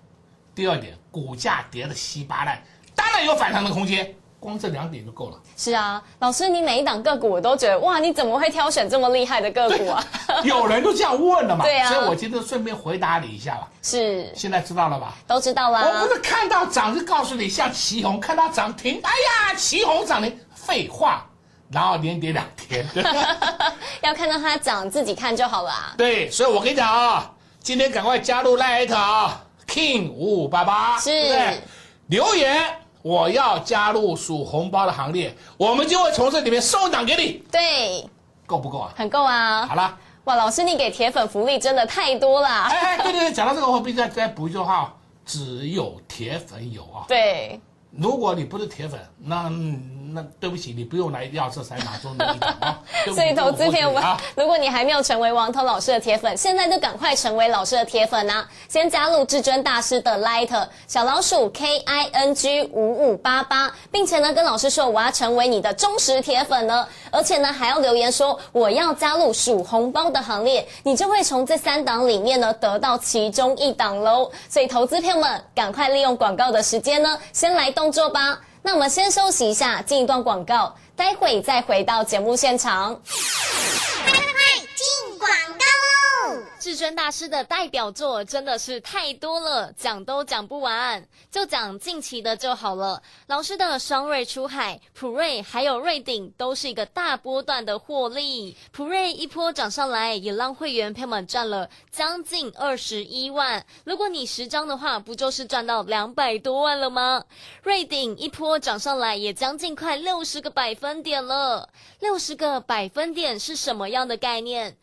第二点，股价跌的稀巴烂，当然有反弹的空间，光这两点就够了。是啊，老师，你每一档个股我都觉得哇，你怎么会挑选这么厉害的个股啊？有人都这样问了嘛，对啊所以我今天顺便回答你一下吧。是，现在知道了吧？都知道我不。是看到涨就告诉你，像旗红看到涨停，哎呀，旗红涨停，废话，然后连跌两天。要看到它涨，自己看就好了啊。对，所以我跟你讲啊，今天赶快加入赖特啊，King 五五八八，是对不对？留言我要加入数红包的行列，我们就会从这里面送一档给你，对，够不够啊？很够啊。好了，哇，老师，你给铁粉福利真的太多了。哎哎，对对对，讲到这个，我必须再再补一句话，只有铁粉有啊。对，如果你不是铁粉，那嗯那对不起，你不用来要这三码中的一档啊。所以投资朋友们啊，，如果你还没有成为王涛老师的铁粉，现在就赶快成为老师的铁粉啊！先加入至尊大师的 Light 小老鼠 K I N G 五五八八，并且呢跟老师说我要成为你的忠实铁粉呢，而且呢还要留言说我要加入数红包的行列，你就会从这三档里面呢得到其中一档喽。所以投资朋友们赶快利用广告的时间呢，先来动工作吧。那我们先休息一下，进一段广告，待会再回到节目现场。快快快进广告！至尊大师的代表作真的是太多了，讲都讲不完，就讲近期的就好了。老师的双瑞出海、普瑞还有瑞鼎都是一个大波段的获利。普瑞一波涨上来，也让会员朋友们赚了将近二十一万。如果你十张的话，不就是赚到两百多万了吗？瑞鼎一波涨上来，也将近快六十个百分点了。六十个百分点是什么样的概念？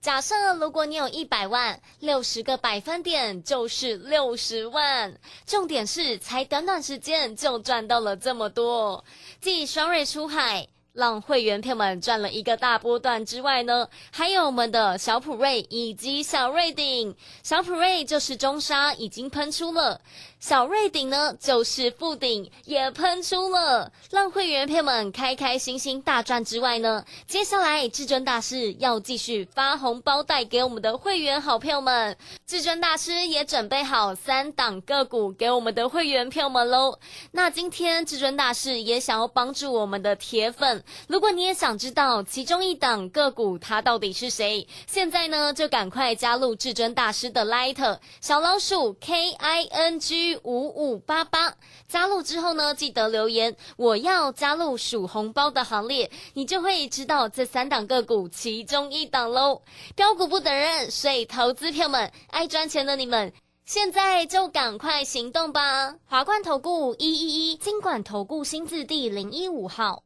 假设如果你有一百万，六十个百分点就是六十万。重点是才短短时间就赚到了这么多。继双瑞出海。让会员票们赚了一个大波段之外呢，还有我们的小普瑞以及小瑞鼎。小普瑞就是中沙已经喷出了，小瑞鼎呢就是附顶也喷出了，让会员票们开开心心大赚之外呢，接下来至尊大师要继续发红包带给我们的会员好票们，至尊大师也准备好三档个股给我们的会员票们喽。那今天至尊大师也想要帮助我们的铁粉，如果你也想知道其中一档个股它到底是谁，现在呢就赶快加入至尊大师的 Light 小老鼠 K I N G 五五八八，加入之后呢记得留言我要加入数红包的行列，你就会知道这三档个股其中一档喽。标股不等人，所以投资票们爱赚钱的你们。现在就赶快行动吧！华冠投顾一一一金管投顾新字第零一五号，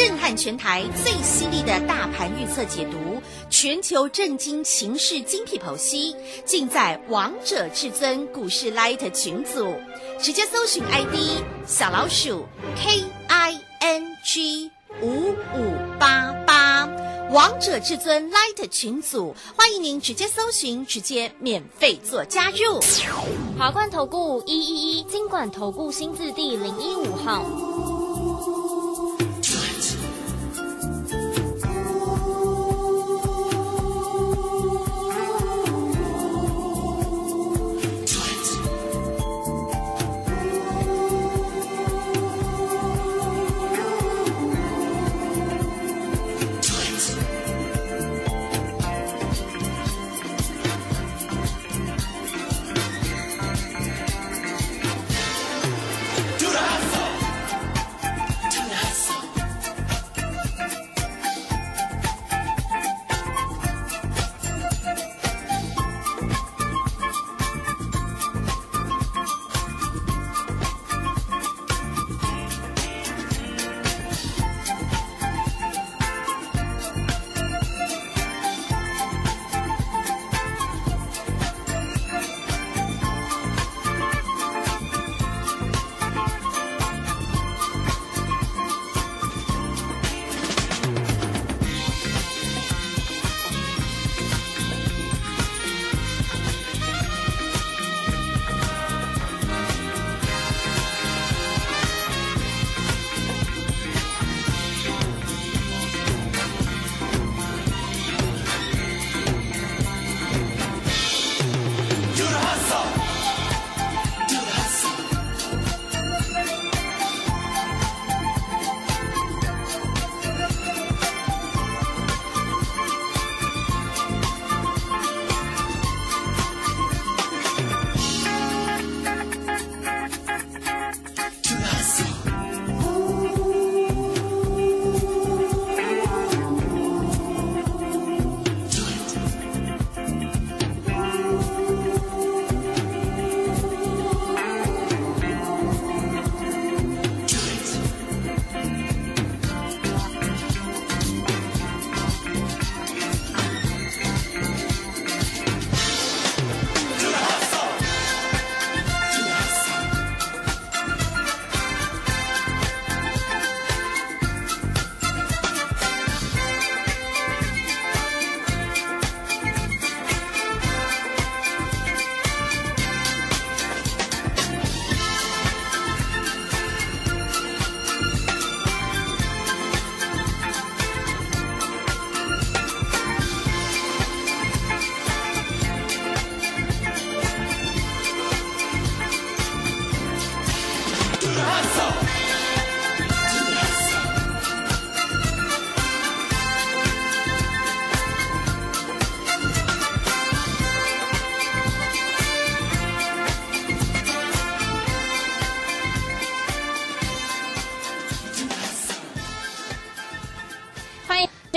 震撼全台最犀利的大盘预测解读，全球震惊情势精辟剖析，尽在王者至尊股市 Light 群组，直接搜寻 ID 小老鼠 K I N G 五五八八。王者至尊 Light 群组，欢迎您直接搜寻，直接免费做加入。华冠投顾一一一金管投顾新字第零一五号。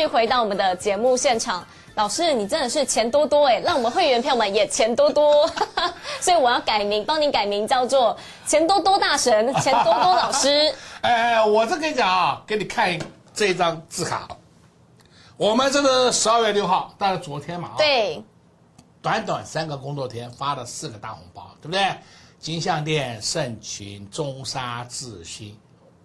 续回到我们的节目现场，老师，你真的是钱多多哎，让我们会员票们也钱多多，所以我要改名，帮你改名叫做钱多多大神，钱多多老师。哎，我这跟你讲啊，给你看这一张字卡，我们这个十二月六号，大概昨天嘛啊，对，短短三个工作天发了四个大红包，对不对？金项店、盛群、中沙、智新，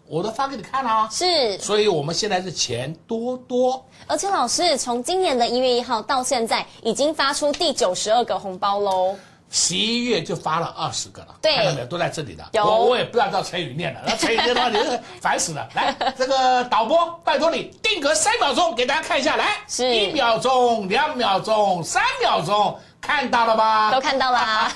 我都发给你看了啊。是，所以我们现在是钱多多。而且老师从今年的一月一号到现在，已经发出第九十二个红包喽。十一月就发了二十个了，对看到没有？都在这里的。我我也不知道叫陈宇念了，那陈宇念的话，你 是烦死了。来，这个导播，拜托你定格三秒钟给大家看一下，来，是一秒钟、两秒钟、三秒钟，看到了吧？都看到啦。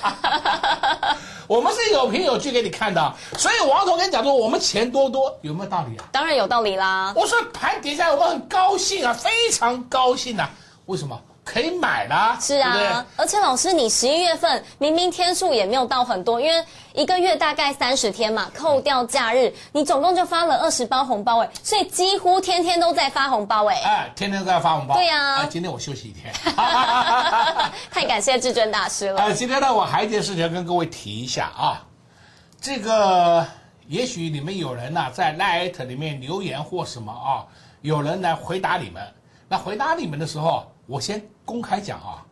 我们是有凭有据给你看的，所以王总跟你讲说，我们钱多多，有没有道理啊？当然有道理啦。我说盘底下来，我们很高兴啊，非常高兴啊。为什么？可以买了，是对对啊，而且老师，你十一月份明明天数也没有到很多，因为一个月大概三十天嘛，扣掉假日，你总共就发了二十包红包哎，所以几乎天天都在发红包哎。哎，天天都在发红包。对呀哎今天我休息一天。太感谢至尊大师了。哎，今天呢，我还有一件事情要跟各位提一下啊，这个也许你们有人呢、在 Light 里面留言或什么啊，有人来回答你们。那回答你们的时候，我先公开讲啊，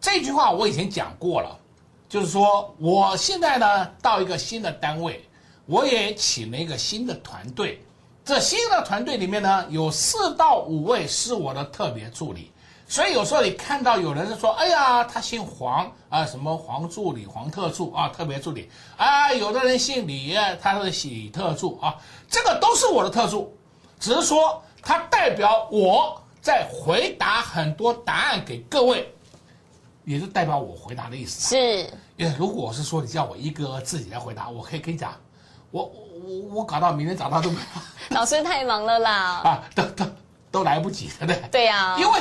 这句话我以前讲过了，就是说我现在呢到一个新的单位，我也请了一个新的团队。这新的团队里面呢，有四到五位是我的特别助理。所以有时候你看到有人说，哎呀，他姓黄啊，什么黄助理、黄特助啊，特别助理啊，有的人姓李，他是喜特助啊，这个都是我的特助，只是说他代表我在回答很多答案给各位，也是代表我回答的意思。是，因为如果是说你叫我一个自己来回答，我可以跟你讲，我我我我搞到明天早上都没 老师太忙了啦。啊，都都都来不及，对不对？对呀、因为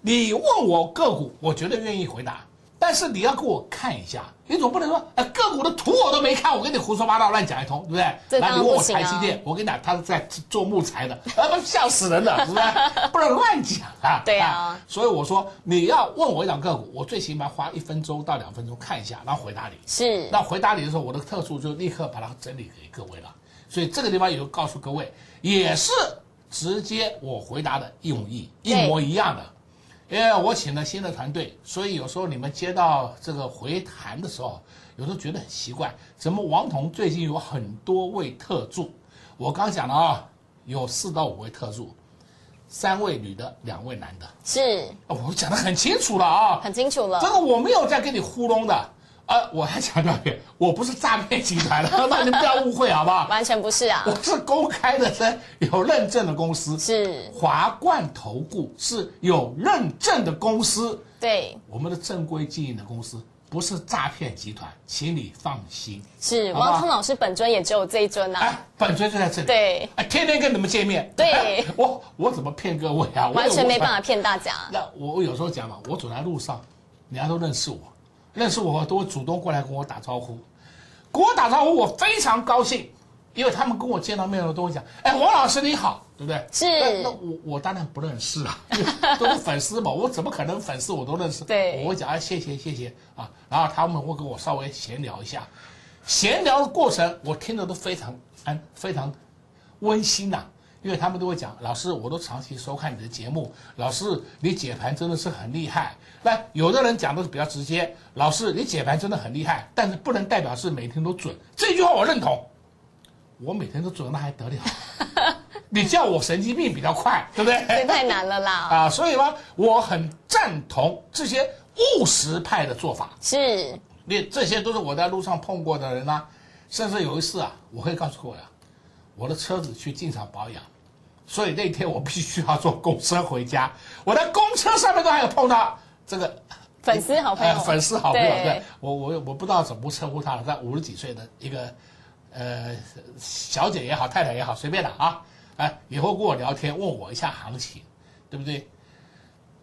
你问我个股，我绝对愿意回答，但是你要给我看一下，你总不能说，哎，个股的图我都没看，我跟你胡说八道乱讲一通，对不对？那你问我台积电，我跟你讲，他是在做木材的，啊，不笑死人了，是不是？不能乱讲啊。对啊所以我说你要问我一档个股，我最起码花一分钟到两分钟看一下，然后回答你。是那回答你的时候，我的特助就立刻把它整理给各位了。所以这个地方也就告诉各位，也是直接我回答的一模一一模一样的。因为我请了新的团队，所以有时候你们接到这个回弹的时候，有时候觉得很奇怪，怎么王彤最近有很多位特助？我刚讲了啊，有四到五位特助，三位女的，两位男的。是，哦我讲的很清楚了啊，很清楚了。这个我没有在跟你糊弄的，呃，我还强调一遍，我不是诈骗集团的，那你们不要误会好不好？完全不是啊我，是公开的，是有认证的公司，是华冠投顾是有认证的公司，对，我们的正规经营的公司，不是诈骗集团，请你放心。是王通老师本尊也只有这一尊呐、哎，本尊就在这里，对，哎，天天跟你们见面，对哎我我怎么骗各位啊？完全没办法。法骗大家。那我我有时候讲嘛，我走在路上，人家都认识我，认识我都会主动过来跟我打招呼，跟我打招呼，我非常高兴，因为他们跟我见到面的时候都会讲，哎，王老师你好，对不对？是。那那我我当然不认识啊，都是粉丝嘛，我怎么可能粉丝我都认识？对。我会讲哎谢谢谢谢。啊，然后他们会跟我稍微闲聊一下，闲聊的过程我听着都非常安非常温馨呐、因为他们都会讲，老师，我都长期收看你的节目，老师，你解盘真的是很厉害。那有的人讲的是比较直接，老师，你解盘真的很厉害，但是不能代表是每天都准。这句话我认同，我每天都准，那还得了？你叫我神经病比较快，对不对？这太难了啦。啊，所以呢，我很赞同这些务实派的做法。是，你这些都是我在路上碰过的人啊，甚至有一次啊，我会告诉各位啊，我的车子去进厂保养，所以那天我必须要坐公车回家。我在公车上面都还有碰到这个粉丝好朋友，呃粉丝好朋友，对对我我我不知道怎么称呼他了，在五十几岁的一个呃小姐也好，太太也好，随便的啊，哎，以后跟我聊天，问我一下行情，对不对？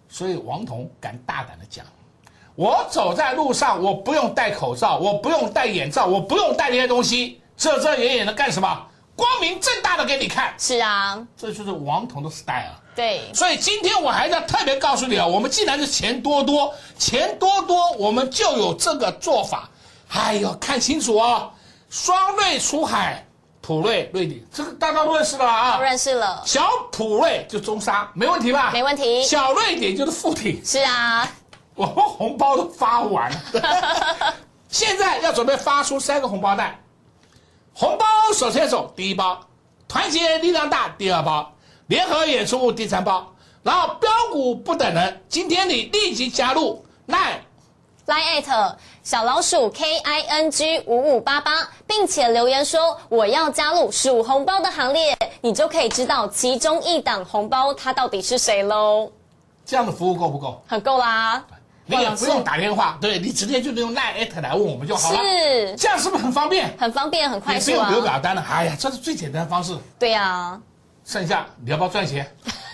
所以王彤敢大胆的讲，我走在路上，我不用戴口罩，我不用戴眼罩，我不用戴那些东西，遮遮掩掩的干什么？光明正大的给你看，是啊，这就是王彤的 style。对，所以今天我还要特别告诉你啊，我们既然是钱多多，钱多多，我们就有这个做法。哎呦，看清楚哦，双瑞出海，普瑞瑞鼎，这个大家都认识了吧啊？都认识了，小普瑞就中沙，没问题吧？没问题。小瑞典就是附体，是啊，我们红包都发完了，现在要准备发出三个红包袋。红包手牵手第一包，团结力量大第二包，联合演出第三包，然后标股不等人，今天你立即加入 Line。来 at 小老鼠 K I N G 五五八八，并且留言说我要加入数红包的行列，你就可以知道其中一档红包它到底是谁喽。这样的服务够不够？很够啦，你也不用打电话，对你直接就用 Line at 来问我们就好了。是，这样是不是很方便？很方便，很快速也不用留啊。表单了。哎呀，这是最简单的方式。对呀、剩下你要不要赚钱？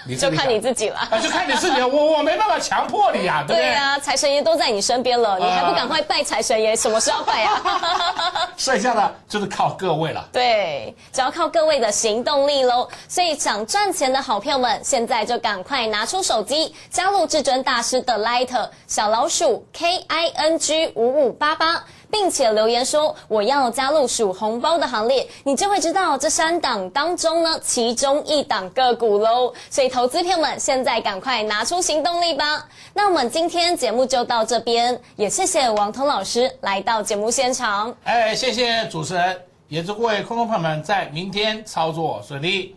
你就看你自己了。啊，就看你自己了。我我没办法强迫你呀，对不对？对呀、财神爷都在你身边了，你还不赶快拜财神爷？什么时候拜啊？剩下的就是靠各位了。对，只要靠各位的行动力喽。所以想赚钱的好朋友们，现在就赶快拿出手机，加入至尊大师的 Light 小老鼠 K I N G 五五八八。并且留言说我要加入数红包的行列，你就会知道这三档当中呢，其中一档个股喽。所以投资朋友们，现在赶快拿出行动力吧。那我们今天节目就到这边，也谢谢王彤老师来到节目现场。哎，谢谢主持人，也祝各位空中朋友们在明天操作顺利。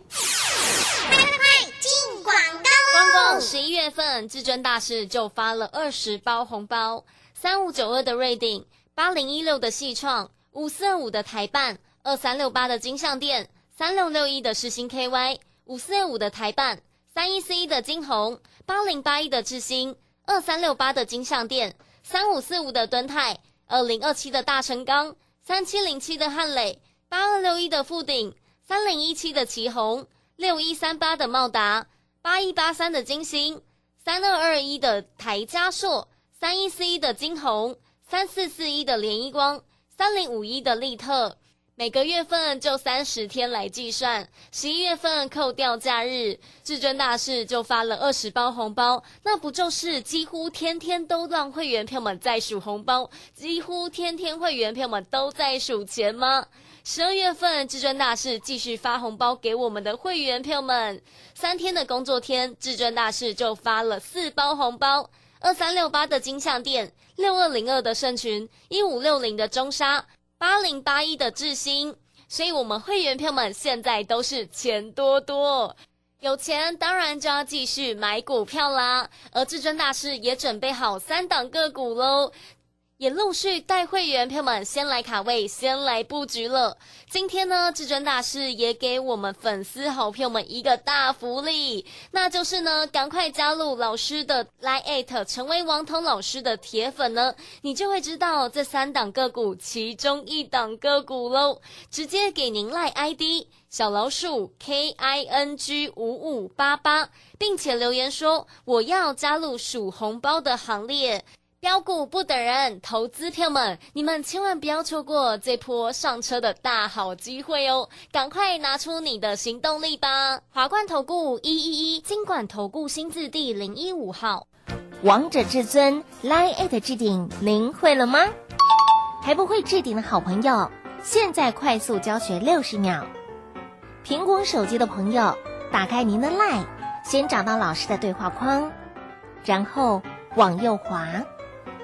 进广告光光！十一月份，至尊大师就发了二十包红包，三五九二的瑞鼎，八零一六的细创，五四二五的台办，二三六八的金项店，三六六一的世星 KY，五四二五的台办，三一四一的金红，八零八一的智新，二三六八的金项店，三五四五的敦泰，二零二七的大成钢，三七零七的汉磊，八二六一的富鼎，三零一七的旗宏，六一三八的茂达。八一八三的金星，三二二一的台加硕，三一四一的金红，三四四一的联一光，三零五一的利特。每个月份就三十天来计算，十一月份扣掉假日，至尊大师就发了二十包红包，那不就是几乎天天都让会员票们在数红包，几乎天天会员票们都在数钱吗？十二月份，至尊大师继续发红包给我们的会员票们。三天的工作天，至尊大师就发了四包红包：二三六八的金象店，六二零二的圣群，一五六零的中沙，八零八一的智新。所以，我们会员票们现在都是钱多多。有钱当然就要继续买股票啦，而至尊大师也准备好三档个股喽。也陆续带会员票们先来卡位，先来布局了。今天呢，至尊大师也给我们粉丝好朋友们一个大福利，那就是呢，赶快加入老师的 Line at，成为王彤老师的铁粉呢，你就会知道这三档个股其中一档个股喽。直接给您 Line ID 小老鼠 K I N G 五五八八，并且留言说我要加入数红包的行列。标股不等人，投资票们，你们千万不要错过这波上车的大好机会哦！赶快拿出你的行动力吧！华冠投顾一一一金管投顾新字第零一五号，王者至尊 Line at 置顶，您会了吗？还不会置顶的好朋友，现在快速教学六十秒。苹果手机的朋友，打开您的 Line，先找到老师的对话框，然后往右滑。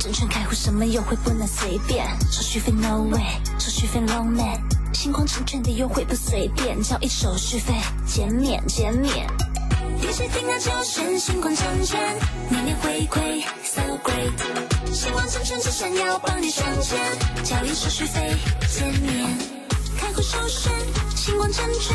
证券开户什么优惠不能随便，手续费 no way，手续费 low man，星光证券的优惠不随便，交易手续费减免减免。一起听啊就选星光证券，年年回馈，so great。星光证券只闪耀，帮你省钱，交易手续费减免，开户首选星光证券。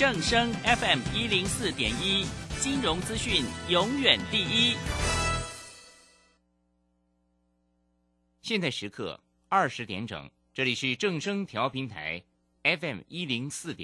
正声 FM 一零四点一，金融资讯永远第一。现在时刻二十点整，这里是正声调频台 FM 一零四点。